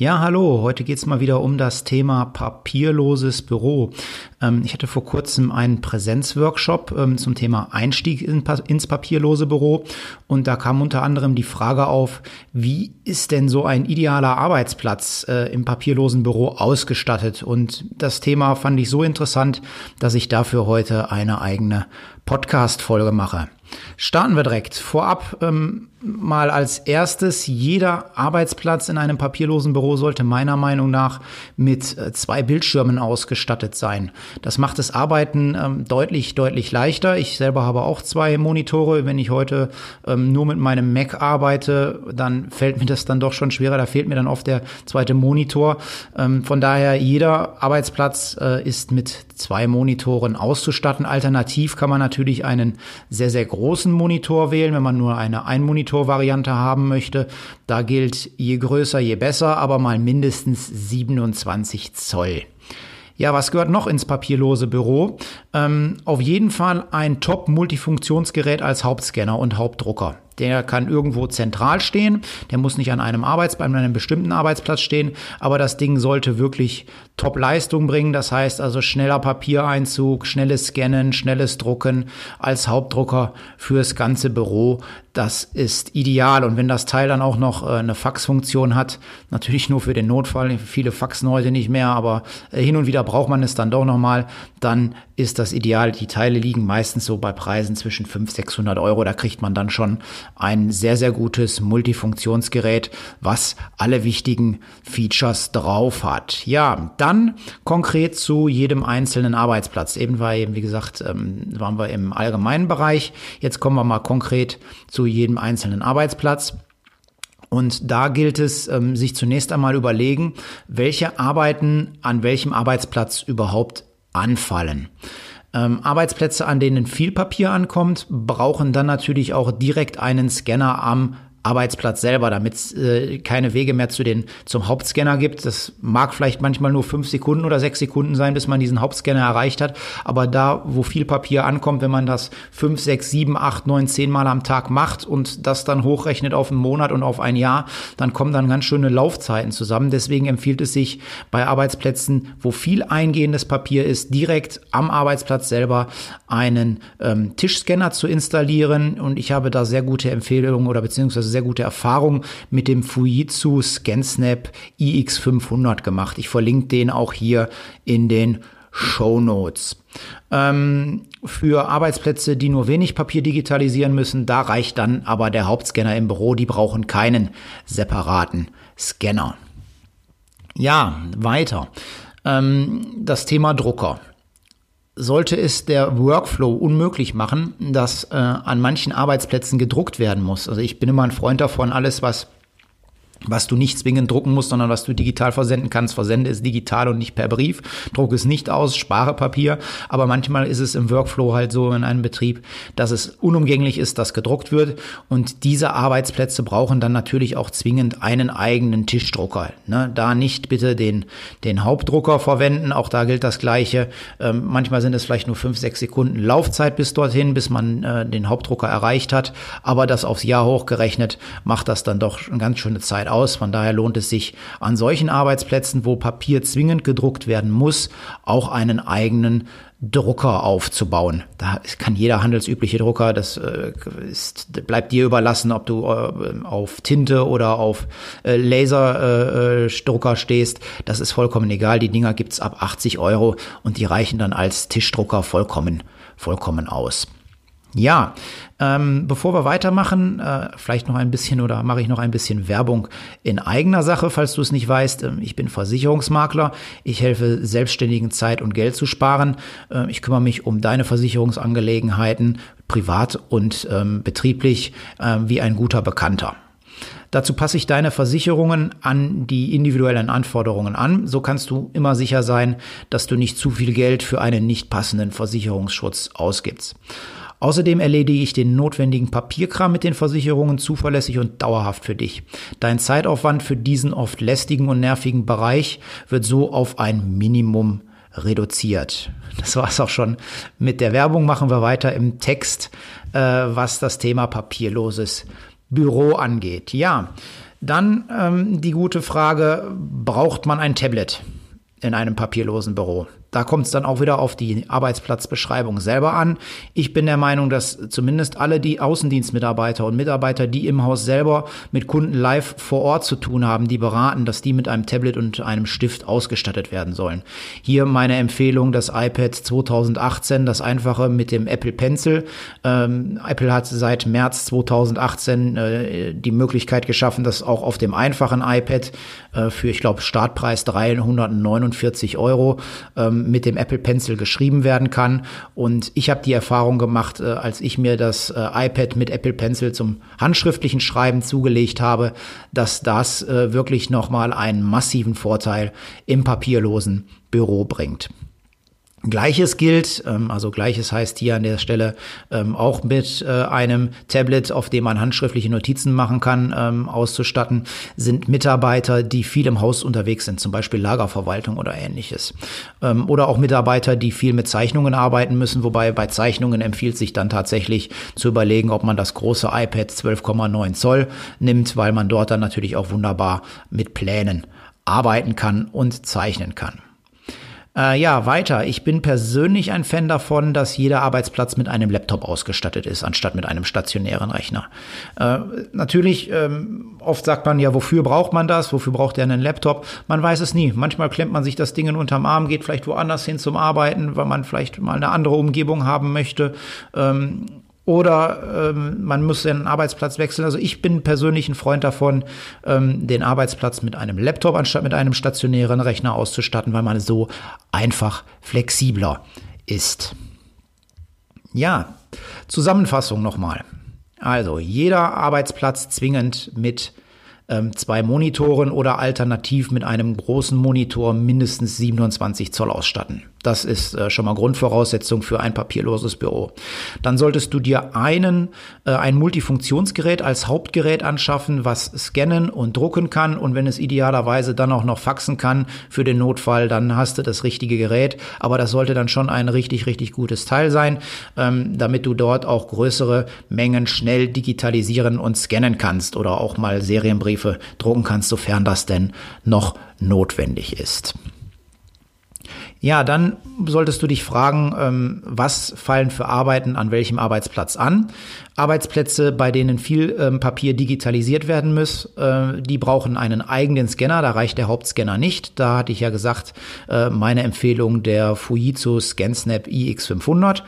Ja, hallo. Heute geht's mal wieder um das Thema papierloses Büro. Ähm, ich hatte vor kurzem einen Präsenzworkshop ähm, zum Thema Einstieg ins papierlose Büro und da kam unter anderem die Frage auf, wie ist denn so ein idealer Arbeitsplatz äh, im papierlosen Büro ausgestattet? Und das Thema fand ich so interessant, dass ich dafür heute eine eigene Podcast-Folge mache. Starten wir direkt. Vorab ähm, mal als erstes, jeder Arbeitsplatz in einem papierlosen Büro sollte meiner Meinung nach mit äh, zwei Bildschirmen ausgestattet sein. Das macht das Arbeiten ähm, deutlich, deutlich leichter. Ich selber habe auch zwei Monitore. Wenn ich heute ähm, nur mit meinem Mac arbeite, dann fällt mir das dann doch schon schwerer. Da fehlt mir dann oft der zweite Monitor. Ähm, von daher, jeder Arbeitsplatz äh, ist mit zwei Monitoren auszustatten. Alternativ kann man natürlich einen sehr, sehr großen Monitor wählen, wenn man nur eine Ein-Monitor-Variante haben möchte. Da gilt, je größer, je besser, aber mal mindestens 27 Zoll. Ja, was gehört noch ins papierlose Büro? Ähm, auf jeden Fall ein Top-Multifunktionsgerät als Hauptscanner und Hauptdrucker. Der kann irgendwo zentral stehen. Der muss nicht an einem Arbeitsplatz, an einem bestimmten Arbeitsplatz stehen. Aber das Ding sollte wirklich Top-Leistung bringen. Das heißt also schneller Papiereinzug, schnelles Scannen, schnelles Drucken als Hauptdrucker fürs ganze Büro. Das ist ideal. Und wenn das Teil dann auch noch äh, eine Faxfunktion hat, natürlich nur für den Notfall. Viele faxen heute nicht mehr, aber äh, hin und wieder braucht man es dann doch nochmal. Dann ist das ideal. Die Teile liegen meistens so bei Preisen zwischen 500, 600 Euro. Da kriegt man dann schon ein sehr, sehr gutes Multifunktionsgerät, was alle wichtigen Features drauf hat. Ja, dann konkret zu jedem einzelnen Arbeitsplatz. Eben war eben, wie gesagt, ähm, waren wir im allgemeinen Bereich. Jetzt kommen wir mal konkret zu jedem einzelnen Arbeitsplatz. Und da gilt es, ähm, sich zunächst einmal überlegen, welche Arbeiten an welchem Arbeitsplatz überhaupt anfallen. Ähm, Arbeitsplätze, an denen viel Papier ankommt, brauchen dann natürlich auch direkt einen Scanner am Arbeitsplatz selber, damit es äh, keine Wege mehr zu den, zum Hauptscanner gibt. Das mag vielleicht manchmal nur fünf Sekunden oder sechs Sekunden sein, bis man diesen Hauptscanner erreicht hat. Aber da, wo viel Papier ankommt, wenn man das fünf, sechs, sieben, acht, neun, zehn Mal am Tag macht und das dann hochrechnet auf einen Monat und auf ein Jahr, dann kommen dann ganz schöne Laufzeiten zusammen. Deswegen empfiehlt es sich bei Arbeitsplätzen, wo viel eingehendes Papier ist, direkt am Arbeitsplatz selber einen ähm, Tischscanner zu installieren. Und ich habe da sehr gute Empfehlungen oder beziehungsweise sehr gute Erfahrung mit dem Fujitsu ScanSnap iX500 gemacht. Ich verlinke den auch hier in den Show Notes. Ähm, für Arbeitsplätze, die nur wenig Papier digitalisieren müssen, da reicht dann aber der Hauptscanner im Büro. Die brauchen keinen separaten Scanner. Ja, weiter. Ähm, das Thema Drucker sollte es der Workflow unmöglich machen, dass äh, an manchen Arbeitsplätzen gedruckt werden muss. Also ich bin immer ein Freund davon, alles, was was du nicht zwingend drucken musst, sondern was du digital versenden kannst. Versende ist digital und nicht per Brief. Druck es nicht aus, spare Papier. Aber manchmal ist es im Workflow halt so in einem Betrieb, dass es unumgänglich ist, dass gedruckt wird. Und diese Arbeitsplätze brauchen dann natürlich auch zwingend einen eigenen Tischdrucker. Ne? Da nicht bitte den, den Hauptdrucker verwenden. Auch da gilt das Gleiche. Ähm, manchmal sind es vielleicht nur fünf, sechs Sekunden Laufzeit bis dorthin, bis man äh, den Hauptdrucker erreicht hat. Aber das aufs Jahr hochgerechnet macht das dann doch eine ganz schöne Zeit aus. Von daher lohnt es sich an solchen Arbeitsplätzen, wo Papier zwingend gedruckt werden muss, auch einen eigenen Drucker aufzubauen. Da kann jeder handelsübliche Drucker, das äh, ist, bleibt dir überlassen, ob du äh, auf Tinte oder auf äh, Laserdrucker stehst. Das ist vollkommen egal. Die Dinger gibt's ab 80 Euro und die reichen dann als Tischdrucker vollkommen, vollkommen aus. Ja, ähm, bevor wir weitermachen, äh, vielleicht noch ein bisschen oder mache ich noch ein bisschen Werbung in eigener Sache, falls du es nicht weißt. Ähm, ich bin Versicherungsmakler. Ich helfe Selbstständigen Zeit und Geld zu sparen. Äh, ich kümmere mich um deine Versicherungsangelegenheiten, privat und ähm, betrieblich, äh, wie ein guter Bekannter. Dazu passe ich deine Versicherungen an die individuellen Anforderungen an. So kannst du immer sicher sein, dass du nicht zu viel Geld für einen nicht passenden Versicherungsschutz ausgibst. Außerdem erledige ich den notwendigen Papierkram mit den Versicherungen zuverlässig und dauerhaft für dich. Dein Zeitaufwand für diesen oft lästigen und nervigen Bereich wird so auf ein Minimum reduziert. Das war es auch schon mit der Werbung. Machen wir weiter im Text, äh, was das Thema papierloses Büro angeht. Ja, dann ähm, die gute Frage, braucht man ein Tablet in einem papierlosen Büro? Da kommt es dann auch wieder auf die Arbeitsplatzbeschreibung selber an. Ich bin der Meinung, dass zumindest alle die Außendienstmitarbeiter und Mitarbeiter, die im Haus selber mit Kunden live vor Ort zu tun haben, die beraten, dass die mit einem Tablet und einem Stift ausgestattet werden sollen. Hier meine Empfehlung, das iPad 2018, das einfache mit dem Apple Pencil. Ähm, Apple hat seit März 2018 äh, die Möglichkeit geschaffen, dass auch auf dem einfachen iPad äh, für, ich glaube, Startpreis 349 Euro ähm, mit dem Apple Pencil geschrieben werden kann. Und ich habe die Erfahrung gemacht, äh, als ich mir das äh, iPad mit Apple Pencil zum handschriftlichen Schreiben zugelegt habe, dass das äh, wirklich nochmal einen massiven Vorteil im papierlosen Büro bringt. Gleiches gilt, ähm, also Gleiches heißt hier an der Stelle ähm, auch mit äh, einem Tablet, auf dem man handschriftliche Notizen machen kann, ähm, auszustatten, sind Mitarbeiter, die viel im Haus unterwegs sind, zum Beispiel Lagerverwaltung oder ähnliches. Oder auch Mitarbeiter, die viel mit Zeichnungen arbeiten müssen, wobei bei Zeichnungen empfiehlt sich dann tatsächlich zu überlegen, ob man das große iPad 12,9 Zoll nimmt, weil man dort dann natürlich auch wunderbar mit Plänen arbeiten kann und zeichnen kann. Äh, ja, weiter. Ich bin persönlich ein Fan davon, dass jeder Arbeitsplatz mit einem Laptop ausgestattet ist, anstatt mit einem stationären Rechner. Äh, natürlich, ähm, oft sagt man ja, wofür braucht man das? Wofür braucht er einen Laptop? Man weiß es nie. Manchmal klemmt man sich das Ding unterm Arm, geht vielleicht woanders hin zum Arbeiten, weil man vielleicht mal eine andere Umgebung haben möchte. Ähm, oder ähm, man muss den Arbeitsplatz wechseln. Also ich bin persönlich ein Freund davon, ähm, den Arbeitsplatz mit einem Laptop anstatt mit einem stationären Rechner auszustatten, weil man so einfach flexibler ist. Ja, Zusammenfassung nochmal. Also jeder Arbeitsplatz zwingend mit ähm, zwei Monitoren oder alternativ mit einem großen Monitor mindestens 27 Zoll ausstatten. Das ist äh, schon mal Grundvoraussetzung für ein papierloses Büro. Dann solltest du dir einen, äh, ein Multifunktionsgerät als Hauptgerät anschaffen, was scannen und drucken kann. Und wenn es idealerweise dann auch noch faxen kann für den Notfall, dann hast du das richtige Gerät. Aber das sollte dann schon ein richtig, richtig gutes Teil sein, ähm, damit du dort auch größere Mengen schnell digitalisieren und scannen kannst oder auch mal Serienbriefe drucken kannst, sofern das denn noch notwendig ist. Ja, dann solltest du dich fragen, ähm, was fallen für Arbeiten an welchem Arbeitsplatz an. Arbeitsplätze, bei denen viel ähm, Papier digitalisiert werden muss, äh, die brauchen einen eigenen Scanner. Da reicht der Hauptscanner nicht. Da hatte ich ja gesagt, äh, meine Empfehlung der Fujitsu ScanSnap iX500.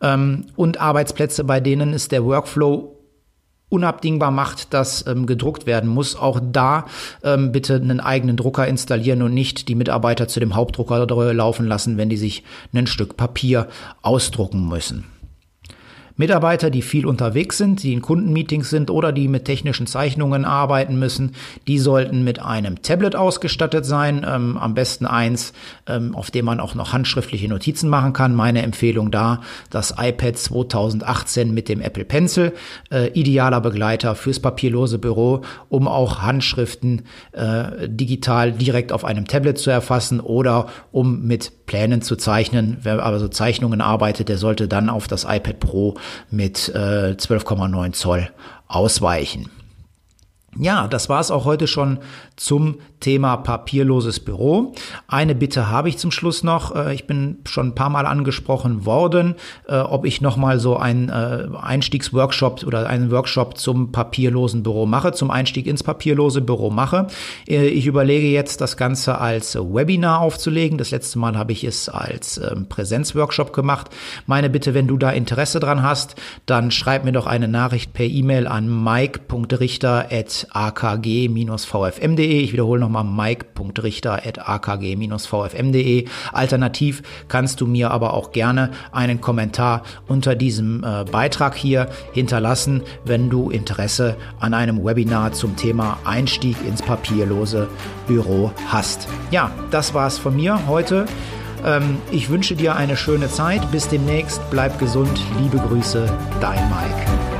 Ähm, und Arbeitsplätze, bei denen ist der Workflow unabdingbar macht, dass ähm, gedruckt werden muss. Auch da ähm, bitte einen eigenen Drucker installieren und nicht die Mitarbeiter zu dem Hauptdrucker laufen lassen, wenn die sich ein Stück Papier ausdrucken müssen. Mitarbeiter, die viel unterwegs sind, die in Kundenmeetings sind oder die mit technischen Zeichnungen arbeiten müssen, die sollten mit einem Tablet ausgestattet sein. Ähm, am besten eins, ähm, auf dem man auch noch handschriftliche Notizen machen kann. Meine Empfehlung da, das iPad 2018 mit dem Apple Pencil, äh, idealer Begleiter fürs papierlose Büro, um auch Handschriften äh, digital direkt auf einem Tablet zu erfassen oder um mit Plänen zu zeichnen. Wer aber so Zeichnungen arbeitet, der sollte dann auf das iPad Pro mit äh, 12,9 Zoll ausweichen. Ja, das war es auch heute schon zum Thema papierloses Büro. Eine Bitte habe ich zum Schluss noch. Äh, ich bin schon ein paar Mal angesprochen worden, äh, ob ich noch mal so einen äh, Einstiegsworkshop oder einen Workshop zum papierlosen Büro mache, zum Einstieg ins papierlose Büro mache. Ich überlege jetzt, das Ganze als Webinar aufzulegen. Das letzte Mal habe ich es als ähm, Präsenzworkshop gemacht. Meine Bitte, wenn du da Interesse dran hast, dann schreib mir doch eine Nachricht per E-Mail an mike.richter@ akg-vfm.de. Ich wiederhole nochmal mike.richter at akg-vfm.de. Alternativ kannst du mir aber auch gerne einen Kommentar unter diesem äh, Beitrag hier hinterlassen, wenn du Interesse an einem Webinar zum Thema Einstieg ins papierlose Büro hast. Ja, das war's von mir heute. Ähm, ich wünsche dir eine schöne Zeit. Bis demnächst. Bleib gesund. Liebe Grüße, dein Mike.